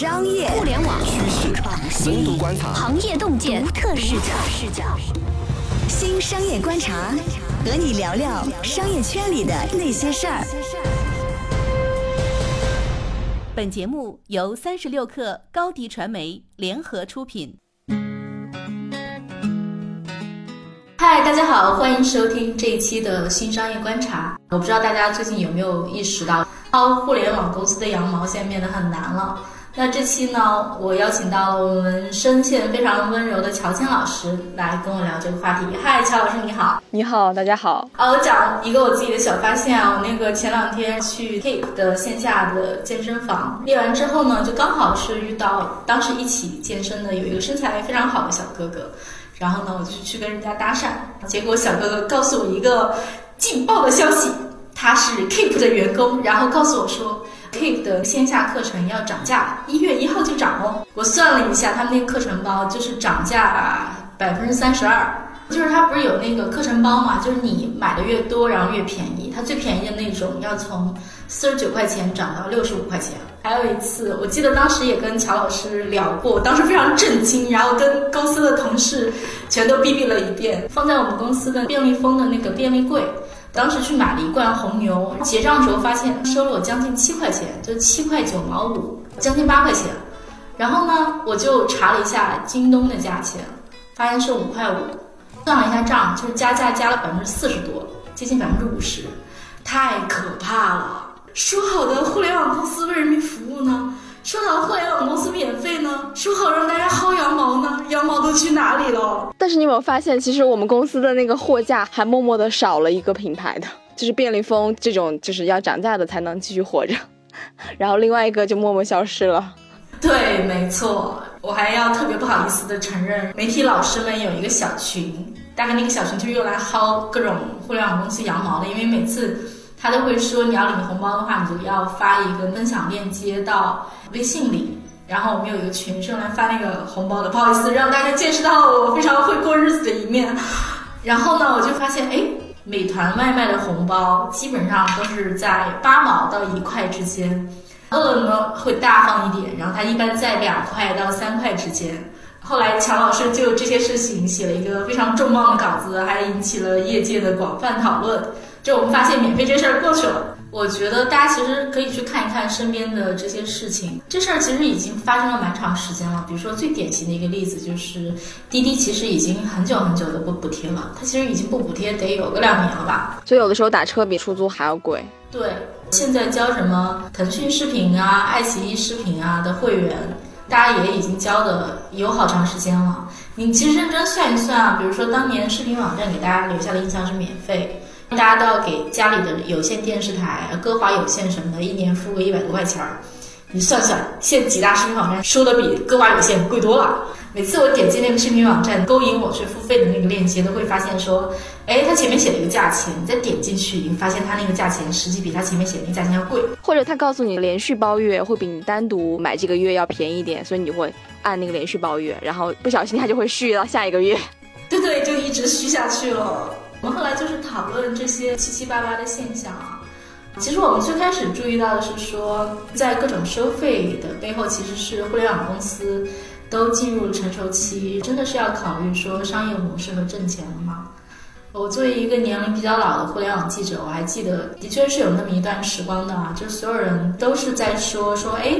商业、互联网趋势、深度观察、行业洞见、独特视角。新商业观察，和你聊聊商业圈里的那些事儿。本节目由三十六氪高低传媒联合出品。嗨，大家好，欢迎收听这一期的新商业观察。我不知道大家最近有没有意识到，薅互联网公司的羊毛现在变得很难了。那这期呢，我邀请到了我们声线非常温柔的乔迁老师来跟我聊这个话题。嗨，乔老师你好。你好，大家好。啊，我讲一个我自己的小发现啊，我那个前两天去 Keep 的线下的健身房练完之后呢，就刚好是遇到当时一起健身的有一个身材非常好的小哥哥，然后呢，我就去跟人家搭讪，结果小哥哥告诉我一个劲爆的消息，他是 Keep 的员工，然后告诉我说。Keep 的线下课程要涨价，一月一号就涨哦。我算了一下，他们那个课程包就是涨价百分之三十二，就是它不是有那个课程包嘛，就是你买的越多，然后越便宜。它最便宜的那种要从四十九块钱涨到六十五块钱。还有一次，我记得当时也跟乔老师聊过，当时非常震惊，然后跟公司的同事全都哔哔了一遍，放在我们公司的便利蜂的那个便利柜。当时去买了一罐红牛，结账的时候发现收了我将近七块钱，就七块九毛五，将近八块钱。然后呢，我就查了一下京东的价钱，发现是五块五，算了一下账，就是加价加了百分之四十多，接近百分之五十，太可怕了！说好的互联网公司为人民服务呢？说好互联网公司免费呢？说好让大家薅羊毛呢？羊毛都去哪里了？但是你有没有发现，其实我们公司的那个货架还默默的少了一个品牌的，就是便利蜂这种，就是要涨价的才能继续活着，然后另外一个就默默消失了。对，没错，我还要特别不好意思的承认，媒体老师们有一个小群，大概那个小群就用来薅各种互联网公司羊毛的，因为每次。他都会说，你要领红包的话，你就要发一个分享链接到微信里。然后我们有一个群是用来发那个红包的，不好意思让大家见识到我非常会过日子的一面。然后呢，我就发现，哎，美团外卖的红包基本上都是在八毛到一块之间，饿了么会大方一点，然后它一般在两块到三块之间。后来乔老师就这些事情写了一个非常重磅的稿子，还引起了业界的广泛讨论。就我们发现免费这事儿过去了，我觉得大家其实可以去看一看身边的这些事情。这事儿其实已经发生了蛮长时间了。比如说最典型的一个例子就是滴滴，其实已经很久很久的不补贴了。它其实已经不补贴得有个两年了吧？所以有的时候打车比出租还要贵。对，现在交什么腾讯视频啊、爱奇艺视频啊的会员，大家也已经交的有好长时间了。你其实认真算一算啊，比如说当年视频网站给大家留下的印象是免费。大家都要给家里的有线电视台、歌华有线什么的，一年付个一百多块钱儿。你算算，现几大视频网站收的比歌华有线贵多了。每次我点击那个视频网站，勾引我去付费的那个链接，都会发现说，哎，它前面写了一个价钱，你再点进去，你发现它那个价钱实际比它前面写的那个价钱要贵。或者他告诉你连续包月会比你单独买这个月要便宜一点，所以你就会按那个连续包月，然后不小心它就会续到下一个月。对对，就一直续下去了。我们后来就是讨论这些七七八八的现象啊。其实我们最开始注意到的是说，在各种收费的背后，其实是互联网公司都进入成熟期，真的是要考虑说商业模式和挣钱了吗？我作为一个年龄比较老的互联网记者，我还记得，的确是有那么一段时光的啊，就所有人都是在说说，哎，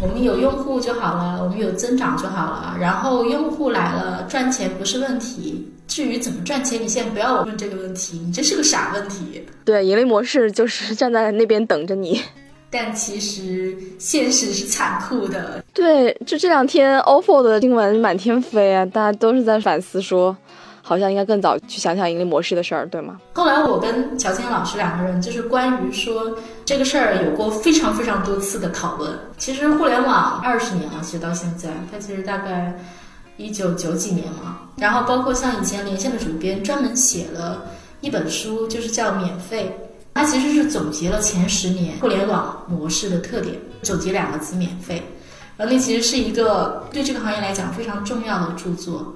我们有用户就好了，我们有增长就好了，然后用户来了，赚钱不是问题。至于怎么赚钱，你现在不要问这个问题，你这是个傻问题。对，盈利模式就是站在那边等着你。但其实现实是残酷的。对，就这两天 OPPO 的新闻满天飞啊，大家都是在反思说，好像应该更早去想想盈利模式的事儿，对吗？后来我跟乔迁老师两个人就是关于说这个事儿有过非常非常多次的讨论。其实互联网二十年了，其实到现在，它其实大概。一九九几年嘛，然后包括像以前连线的主编专门写了一本书，就是叫《免费》，它其实是总结了前十年互联网模式的特点，总结两个字“免费”。然后那其实是一个对这个行业来讲非常重要的著作。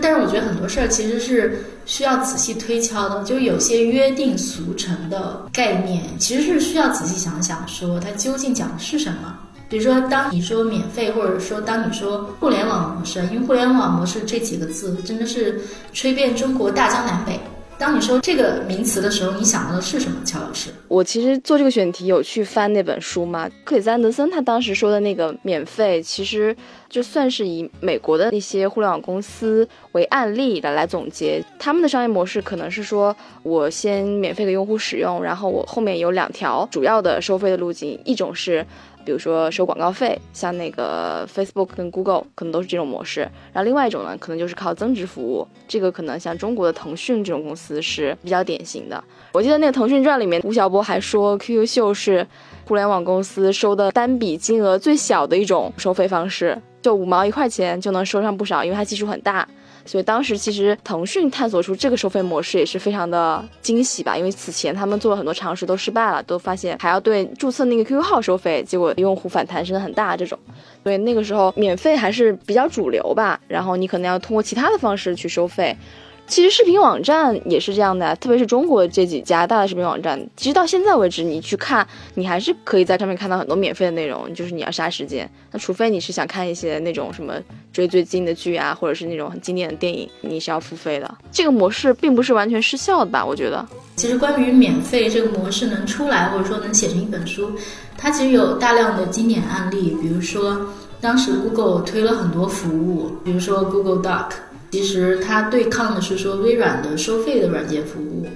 但是我觉得很多事儿其实是需要仔细推敲的，就有些约定俗成的概念，其实是需要仔细想想，说它究竟讲的是什么。比如说，当你说免费，或者说当你说互联网模式，因为互联网模式这几个字真的是吹遍中国大江南北。当你说这个名词的时候，你想到的是什么？乔老师，我其实做这个选题有去翻那本书嘛？克里斯安德森他当时说的那个免费，其实就算是以美国的那些互联网公司为案例来来总结，他们的商业模式可能是说我先免费给用户使用，然后我后面有两条主要的收费的路径，一种是。比如说收广告费，像那个 Facebook 跟 Google 可能都是这种模式。然后另外一种呢，可能就是靠增值服务，这个可能像中国的腾讯这种公司是比较典型的。我记得那个《腾讯传》里面，吴晓波还说，QQ 秀是互联网公司收的单笔金额最小的一种收费方式，就五毛一块钱就能收上不少，因为它基数很大。所以当时其实腾讯探索出这个收费模式也是非常的惊喜吧，因为此前他们做了很多尝试都失败了，都发现还要对注册那个 QQ 号收费，结果用户反弹声很大这种。所以那个时候免费还是比较主流吧，然后你可能要通过其他的方式去收费。其实视频网站也是这样的，特别是中国这几家大的视频网站，其实到现在为止，你去看，你还是可以在上面看到很多免费的内容，就是你要杀时间。那除非你是想看一些那种什么追最近的剧啊，或者是那种很经典的电影，你是要付费的。这个模式并不是完全失效的吧？我觉得。其实关于免费这个模式能出来，或者说能写成一本书，它其实有大量的经典案例，比如说当时 Google 推了很多服务，比如说 Google Doc。其实它对抗的是说微软的收费的软件服务，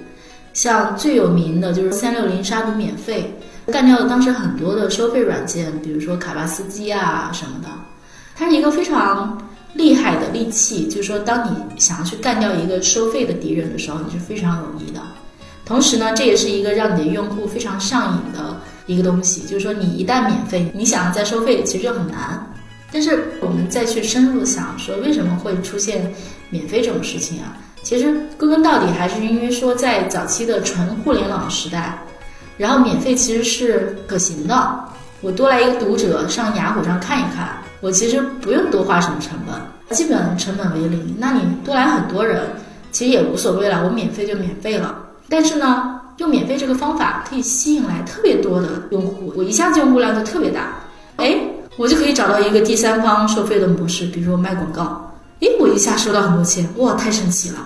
像最有名的就是三六零杀毒免费，干掉了当时很多的收费软件，比如说卡巴斯基啊什么的。它是一个非常厉害的利器，就是说当你想要去干掉一个收费的敌人的时候，你是非常容易的。同时呢，这也是一个让你的用户非常上瘾的一个东西，就是说你一旦免费，你想要再收费其实就很难。但是我们再去深入想说，为什么会出现免费这种事情啊？其实归根到底还是因为说，在早期的纯互联网时代，然后免费其实是可行的。我多来一个读者上雅虎上看一看，我其实不用多花什么成本，基本成本为零。那你多来很多人，其实也无所谓了，我免费就免费了。但是呢，用免费这个方法可以吸引来特别多的用户，我一下子用户量就特别大，哎。我就可以找到一个第三方收费的模式，比如说卖广告，诶，我一下收到很多钱，哇，太神奇了。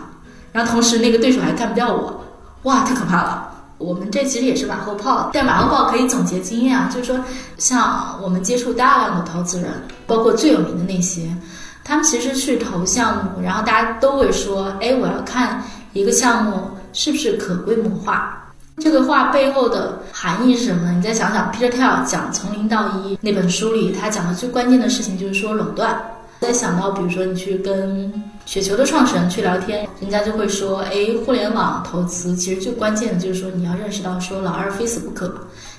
然后同时那个对手还干不掉我，哇，太可怕了。我们这其实也是马后炮，但马后炮可以总结经验啊，就是说，像我们接触大量的投资人，包括最有名的那些，他们其实去投项目，然后大家都会说，哎，我要看一个项目是不是可规模化。这个话背后的含义是什么呢？你再想想，Peter Thiel 讲《从零到一》那本书里，他讲的最关键的事情就是说垄断。再想到，比如说你去跟雪球的创始人去聊天，人家就会说：“哎，互联网投资其实最关键的就是说你要认识到说老二非死不可，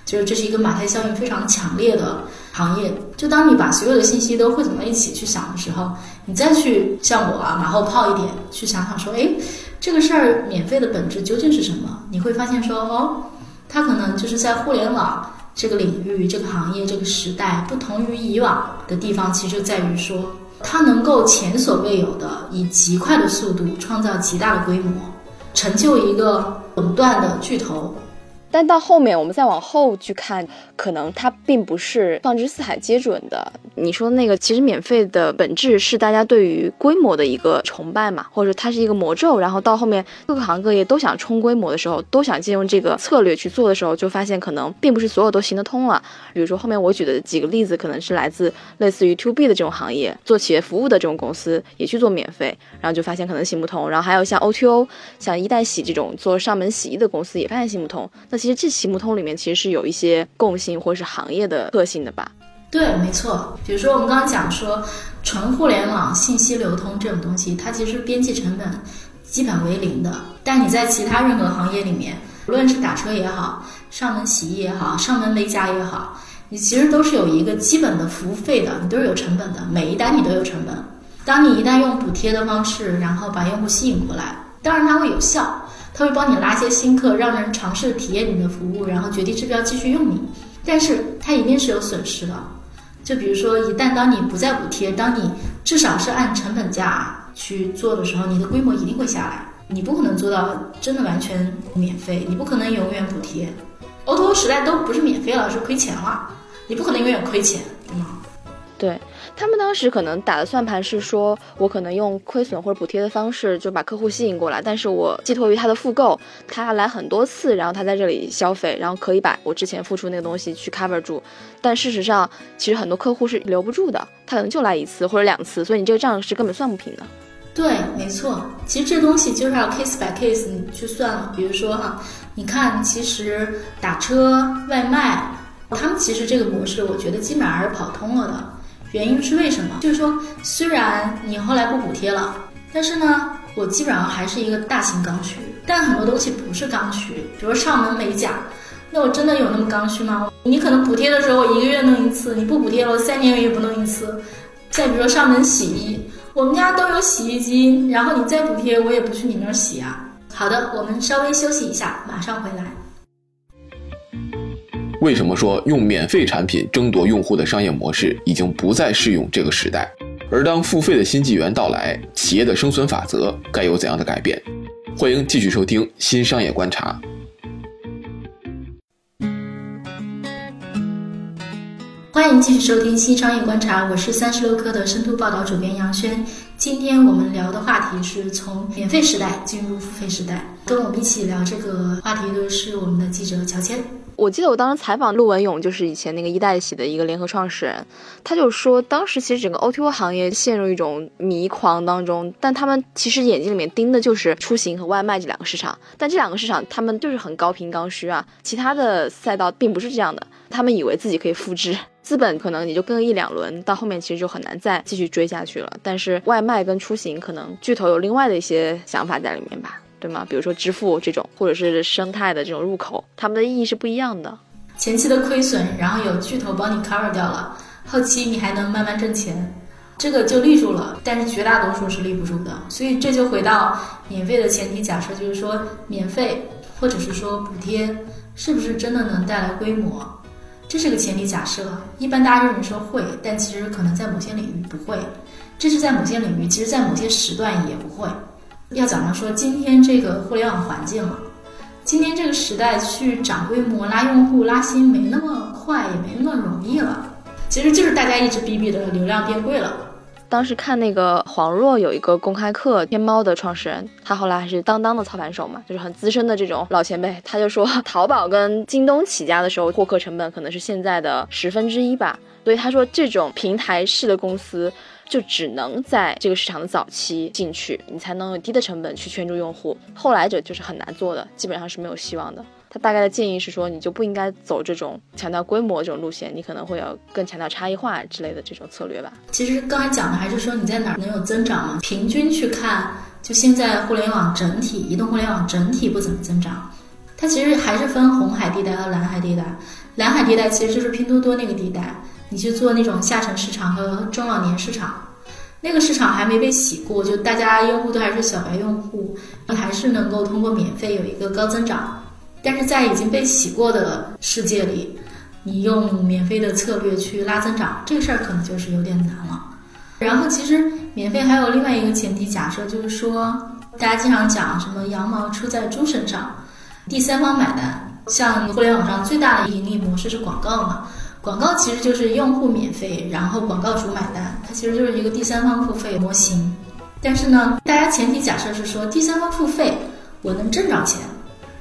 就是这是一个马太效应非常强烈的行业。就当你把所有的信息都汇总到一起去想的时候，你再去像我啊马后炮一点去想想说，哎。”这个事儿免费的本质究竟是什么？你会发现说，哦，它可能就是在互联网这个领域、这个行业、这个时代不同于以往的地方，其实就在于说，它能够前所未有的以极快的速度创造极大的规模，成就一个垄断的巨头。但到后面，我们再往后去看，可能它并不是放之四海皆准的。你说那个，其实免费的本质是大家对于规模的一个崇拜嘛，或者它是一个魔咒。然后到后面各个行各业都想冲规模的时候，都想借用这个策略去做的时候，就发现可能并不是所有都行得通了。比如说后面我举的几个例子，可能是来自类似于 To B 的这种行业，做企业服务的这种公司也去做免费，然后就发现可能行不通。然后还有像 O T O，像一代洗这种做上门洗衣的公司也发现行不通。那其实这行不通里面其实是有一些共性或是行业的特性的吧？对，没错。比如说我们刚刚讲说，纯互联网信息流通这种东西，它其实边际成本基本为零的。但你在其他任何行业里面，无论是打车也好，上门洗衣也好，上门美甲也好，你其实都是有一个基本的服务费的，你都是有成本的，每一单你都有成本。当你一旦用补贴的方式，然后把用户吸引过来，当然它会有效。他会帮你拉些新客，让人尝试体验你的服务，然后决定是不是要继续用你。但是它一定是有损失的。就比如说，一旦当你不再补贴，当你至少是按成本价去做的时候，你的规模一定会下来。你不可能做到真的完全免费，你不可能永远补贴。O to O 时代都不是免费了，是亏钱了。你不可能永远亏钱，对吗对他们当时可能打的算盘是说，我可能用亏损或者补贴的方式就把客户吸引过来，但是我寄托于他的复购，他来很多次，然后他在这里消费，然后可以把我之前付出那个东西去 cover 住。但事实上，其实很多客户是留不住的，他可能就来一次或者两次，所以你这个账是根本算不平的。对，没错，其实这东西就是要 case by case 去算。比如说哈，你看，其实打车、外卖，他们其实这个模式，我觉得基本上还是跑通了的。原因是为什么？就是说，虽然你后来不补贴了，但是呢，我基本上还是一个大型刚需。但很多东西不是刚需，比如上门美甲，那我真的有那么刚需吗？你可能补贴的时候，我一个月弄一次；你不补贴了，我三年也不弄一次。再比如说上门洗衣。我们家都有洗衣机，然后你再补贴，我也不去你那儿洗啊。好的，我们稍微休息一下，马上回来。为什么说用免费产品争夺用户的商业模式已经不再适用这个时代？而当付费的新纪元到来，企业的生存法则该有怎样的改变？欢迎继续收听《新商业观察》。欢迎继续收听《新商业观察》，我是三十六氪的深度报道主编杨轩。今天我们聊的话题是从免费时代进入付费时代。跟我们一起聊这个话题的是我们的记者乔谦。我记得我当时采访陆文勇，就是以前那个一代喜的一个联合创始人，他就说，当时其实整个 O T O 行业陷入一种迷狂当中，但他们其实眼睛里面盯的就是出行和外卖这两个市场，但这两个市场他们就是很高频刚需啊，其他的赛道并不是这样的，他们以为自己可以复制。资本可能也就跟一两轮，到后面其实就很难再继续追下去了。但是外卖跟出行，可能巨头有另外的一些想法在里面吧，对吗？比如说支付这种，或者是生态的这种入口，他们的意义是不一样的。前期的亏损，然后有巨头帮你 cover 掉了，后期你还能慢慢挣钱，这个就立住了。但是绝大多数是立不住的，所以这就回到免费的前提假设，就是说免费或者是说补贴，是不是真的能带来规模？这是个前提假设，一般大家认为说会，但其实可能在某些领域不会。这是在某些领域，其实在某些时段也不会。要讲到说今天这个互联网环境了，今天这个时代去涨规模、拉用户、拉新没那么快，也没那么容易了。其实就是大家一直逼逼的流量变贵了。当时看那个黄若有一个公开课，天猫的创始人，他后来还是当当的操盘手嘛，就是很资深的这种老前辈。他就说，淘宝跟京东起家的时候，获客成本可能是现在的十分之一吧。所以他说，这种平台式的公司，就只能在这个市场的早期进去，你才能用低的成本去圈住用户。后来者就是很难做的，基本上是没有希望的。他大概的建议是说，你就不应该走这种强调规模这种路线，你可能会有更强调差异化之类的这种策略吧。其实刚才讲的还是说你在哪儿能有增长吗？平均去看，就现在互联网整体，移动互联网整体不怎么增长。它其实还是分红海地带和蓝海地带。蓝海地带其实就是拼多多那个地带，你去做那种下沉市场和中老年市场，那个市场还没被洗过，就大家用户都还是小白用户，你还是能够通过免费有一个高增长。但是在已经被洗过的世界里，你用免费的策略去拉增长，这个事儿可能就是有点难了。然后其实免费还有另外一个前提假设，就是说大家经常讲什么羊毛出在猪身上，第三方买单。像互联网上最大的盈利模式是广告嘛，广告其实就是用户免费，然后广告主买单，它其实就是一个第三方付费模型。但是呢，大家前提假设是说第三方付费，我能挣着钱。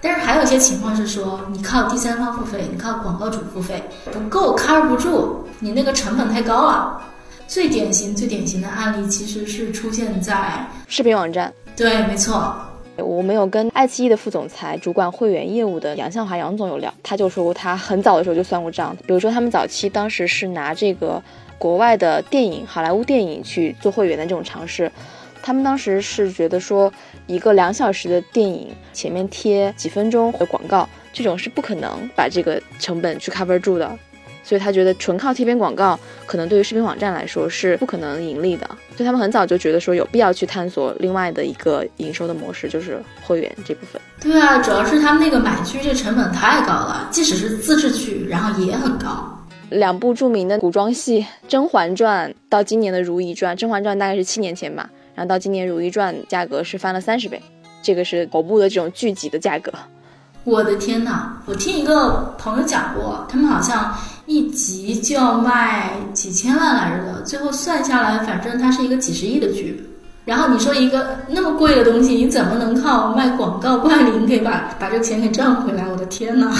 但是还有一些情况是说，你靠第三方付费，你靠广告主付费不够，cover 不住，你那个成本太高了。最典型、最典型的案例其实是出现在视频网站。对，没错。我们有跟爱奇艺的副总裁、主管会员业务的杨向华杨总有聊，他就说过他很早的时候就算过账。比如说他们早期当时是拿这个国外的电影、好莱坞电影去做会员的这种尝试。他们当时是觉得说，一个两小时的电影前面贴几分钟的广告，这种是不可能把这个成本去 cover 住的，所以他觉得纯靠贴片广告，可能对于视频网站来说是不可能盈利的。所以他们很早就觉得说，有必要去探索另外的一个营收的模式，就是会员这部分。对啊，主要是他们那个买剧这成本太高了，即使是自制剧，然后也很高。两部著名的古装戏《甄嬛传》到今年的《如懿传》，《甄嬛传》大概是七年前吧。然后到今年《如懿传》价格是翻了三十倍，这个是头部的这种剧集的价格。我的天哪！我听一个朋友讲过，他们好像一集就要卖几千万来着的，最后算下来，反正它是一个几十亿的剧。然后你说一个那么贵的东西，你怎么能靠卖广告灌零给把把这个钱给赚回来？我的天呐！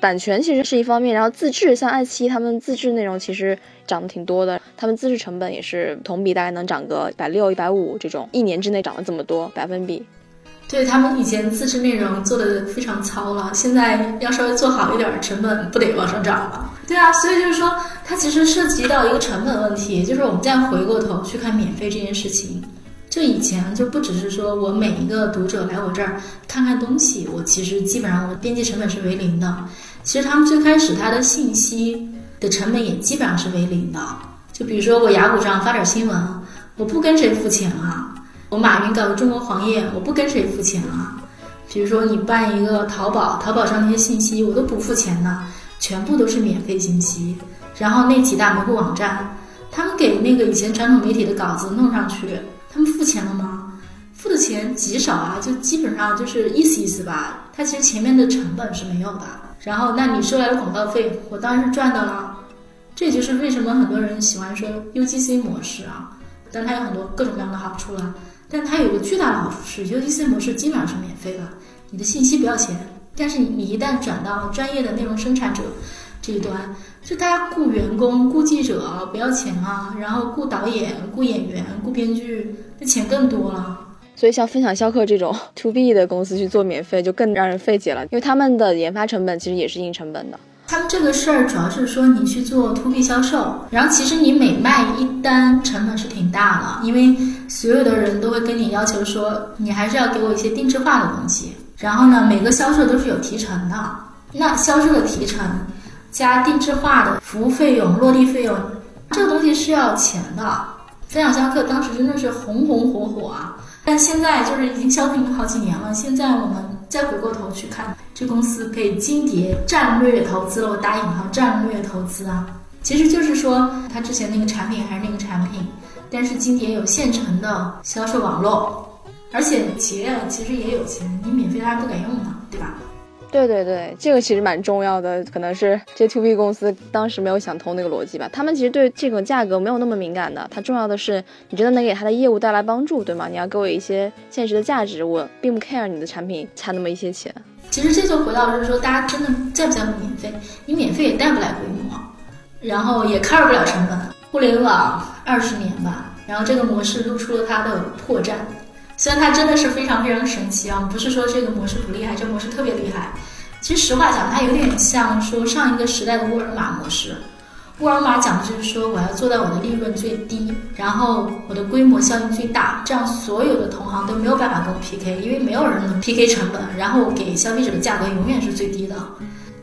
版权其实是一方面，然后自制，像爱奇艺他们自制内容其实涨得挺多的，他们自制成本也是同比大概能涨个百六、一百五这种，一年之内涨了这么多百分比。对他们以前自制内容做的非常糙了，现在要稍微做好一点，成本不得往上涨了。对啊，所以就是说，它其实涉及到一个成本问题，就是我们再回过头去看免费这件事情。就以前就不只是说我每一个读者来我这儿看看东西，我其实基本上我编辑成本是为零的。其实他们最开始他的信息的成本也基本上是为零的。就比如说我雅虎上发点新闻，我不跟谁付钱啊。我马云搞的中国黄页，我不跟谁付钱啊。比如说你办一个淘宝，淘宝上那些信息我都不付钱的，全部都是免费信息。然后那几大门户网站，他们给那个以前传统媒体的稿子弄上去。他们付钱了吗？付的钱极少啊，就基本上就是意思意思吧。他其实前面的成本是没有的。然后，那你收来的广告费，我当然是赚的了。这就是为什么很多人喜欢说 UGC 模式啊。但它有很多各种各样的好处了。但它有个巨大的好处是，UGC 模式基本上是免费的，你的信息不要钱。但是你你一旦转到专业的内容生产者这一端，就大家雇员工、雇记者不要钱啊，然后雇导演、雇演员、雇编剧，那钱更多了。所以像分享销客这种 to B 的公司去做免费，就更让人费解了，因为他们的研发成本其实也是硬成本的。他们这个事儿主要是说你去做 to B 销售，然后其实你每卖一单成本是挺大的，因为所有的人都会跟你要求说，你还是要给我一些定制化的东西。然后呢，每个销售都是有提成的，那销售的提成加定制化的服务费用、落地费用，这个东西是要钱的。分享销客当时真的是红红火火啊！但现在就是已经消停好几年了。现在我们再回过头去看，这公司可以金蝶战略投资了，我打引号战略投资啊，其实就是说它之前那个产品还是那个产品，但是金蝶有现成的销售网络，而且企业其实也有钱，你免费它还不敢用呢，对吧？对对对，这个其实蛮重要的，可能是这 two B 公司当时没有想通那个逻辑吧。他们其实对这个价格没有那么敏感的，它重要的是你真的能给他的业务带来帮助，对吗？你要给我一些现实的价值，我并不 care 你的产品差那么一些钱。其实这就回到就是说，大家真的在不在乎免费？你免费也带不来规模，然后也 cover 不了成本。互联网二十年吧，然后这个模式露出了它的破绽。虽然它真的是非常非常神奇啊，不是说这个模式不厉害，这个模式特别厉害。其实实话讲，它有点像说上一个时代的沃尔玛模式。沃尔玛讲的就是说，我要做到我的利润最低，然后我的规模效应最大，这样所有的同行都没有办法跟我 PK，因为没有人能 PK 成本，然后给消费者的价格永远是最低的。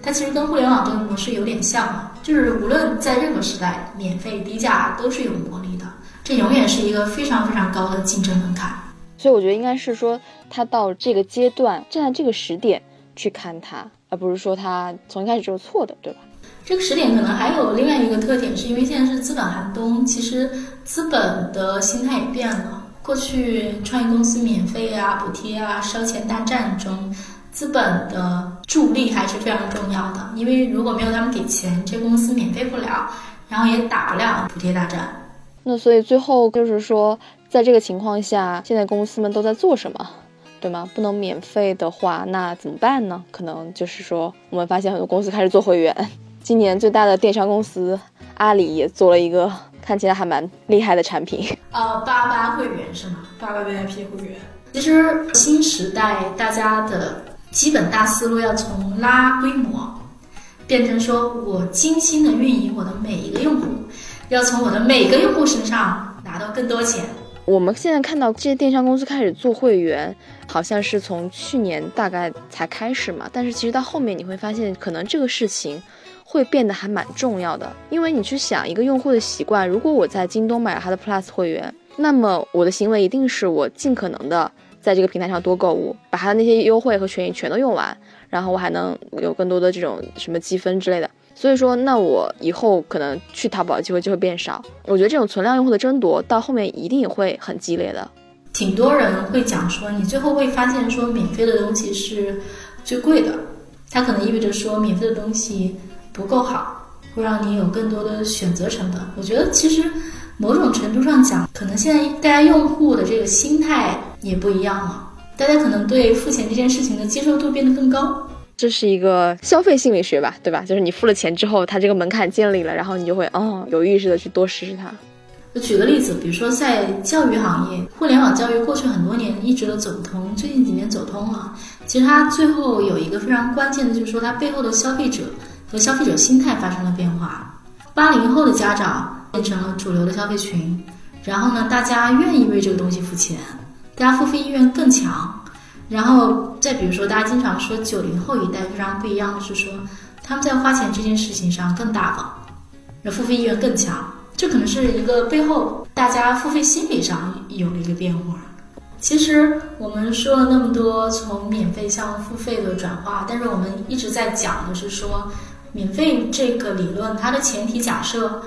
它其实跟互联网这个模式有点像，就是无论在任何时代，免费低价都是有魔力的，这永远是一个非常非常高的竞争门槛。所以我觉得应该是说，他到这个阶段，站在这个时点去看它，而不是说他从一开始就是错的，对吧？这个时点可能还有另外一个特点，是因为现在是资本寒冬，其实资本的心态也变了。过去创业公司免费啊、补贴啊、烧钱大战中，资本的助力还是非常重要的。因为如果没有他们给钱，这公司免费不了，然后也打不了补贴大战。那所以最后就是说。在这个情况下，现在公司们都在做什么，对吗？不能免费的话，那怎么办呢？可能就是说，我们发现很多公司开始做会员。今年最大的电商公司阿里也做了一个看起来还蛮厉害的产品。呃，八八会员是吗？八八 VIP 会员。其实新时代大家的基本大思路要从拉规模，变成说我精心的运营我的每一个用户，要从我的每个用户身上拿到更多钱。我们现在看到这些电商公司开始做会员，好像是从去年大概才开始嘛。但是其实到后面你会发现，可能这个事情会变得还蛮重要的。因为你去想一个用户的习惯，如果我在京东买了他的 Plus 会员，那么我的行为一定是我尽可能的在这个平台上多购物，把他的那些优惠和权益全都用完，然后我还能有更多的这种什么积分之类的。所以说，那我以后可能去淘宝的机会就会变少。我觉得这种存量用户的争夺到后面一定也会很激烈的。挺多人会讲说，你最后会发现说，免费的东西是最贵的，它可能意味着说免费的东西不够好。会让你有更多的选择成本。我觉得其实某种程度上讲，可能现在大家用户的这个心态也不一样了，大家可能对付钱这件事情的接受度变得更高。这是一个消费心理学吧，对吧？就是你付了钱之后，它这个门槛建立了，然后你就会哦有意识的去多试试它。我举个例子，比如说在教育行业，互联网教育过去很多年一直都走不通，最近几年走通了。其实它最后有一个非常关键的，就是说它背后的消费者和消费者心态发生了变化。八零后的家长变成了主流的消费群，然后呢，大家愿意为这个东西付钱，大家付费意愿更强。然后再比如说，大家经常说九零后一代非常不一样的是说，他们在花钱这件事情上更大方，那付费意愿更强。这可能是一个背后大家付费心理上有了一个变化。其实我们说了那么多从免费向付费的转化，但是我们一直在讲的是说，免费这个理论它的前提假设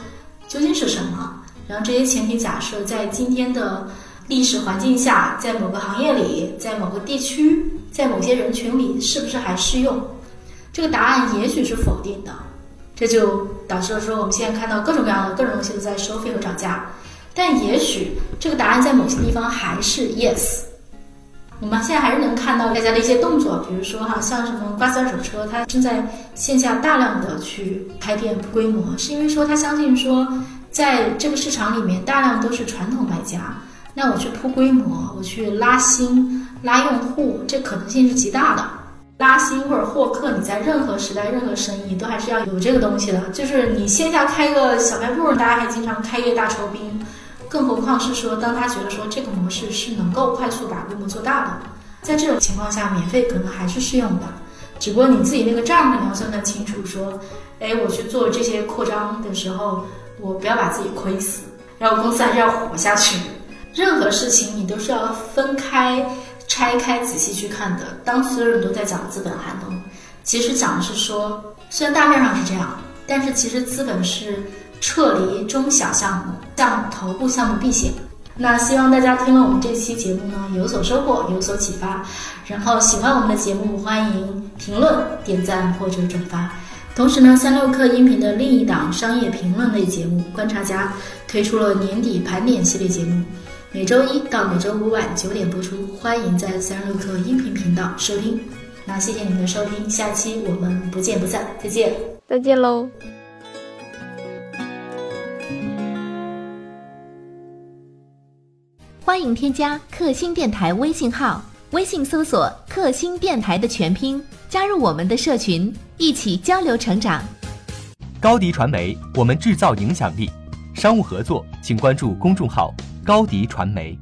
究竟是什么？然后这些前提假设在今天的。历史环境下，在某个行业里，在某个地区，在某些人群里，是不是还适用？这个答案也许是否定的，这就导致了说我们现在看到各种各样的各种东西都在收费和涨价。但也许这个答案在某些地方还是 yes。我们现在还是能看到大家的一些动作，比如说哈，像什么瓜子二手车，它正在线下大量的去开店规模，是因为说他相信说，在这个市场里面，大量都是传统买家。那我去铺规模，我去拉新、拉用户，这可能性是极大的。拉新或者获客，你在任何时代、任何生意都还是要有这个东西的。就是你线下开个小卖部，大家还经常开业大酬宾，更何况是说，当他觉得说这个模式是能够快速把规模做大的，在这种情况下，免费可能还是适用的。只不过你自己那个账你要算算清楚，说，哎，我去做这些扩张的时候，我不要把自己亏死，然后公司还是要活下去。任何事情你都是要分开、拆开、仔细去看的。当所有人都在讲资本寒冬，其实讲的是说，虽然大面上是这样，但是其实资本是撤离中小项目，向头部项目避险。那希望大家听了我们这期节目呢，有所收获，有所启发。然后喜欢我们的节目，欢迎评论、点赞或者转发。同时呢，三六氪音频的另一档商业评论类节目《观察家》推出了年底盘点系列节目。每周一到每周五晚九点播出，欢迎在三十六课音频频道收听。那谢谢您的收听，下期我们不见不散，再见，再见喽。欢迎添加克星电台微信号，微信搜索“克星电台”的全拼，加入我们的社群，一起交流成长。高迪传媒，我们制造影响力。商务合作，请关注公众号。高迪传媒。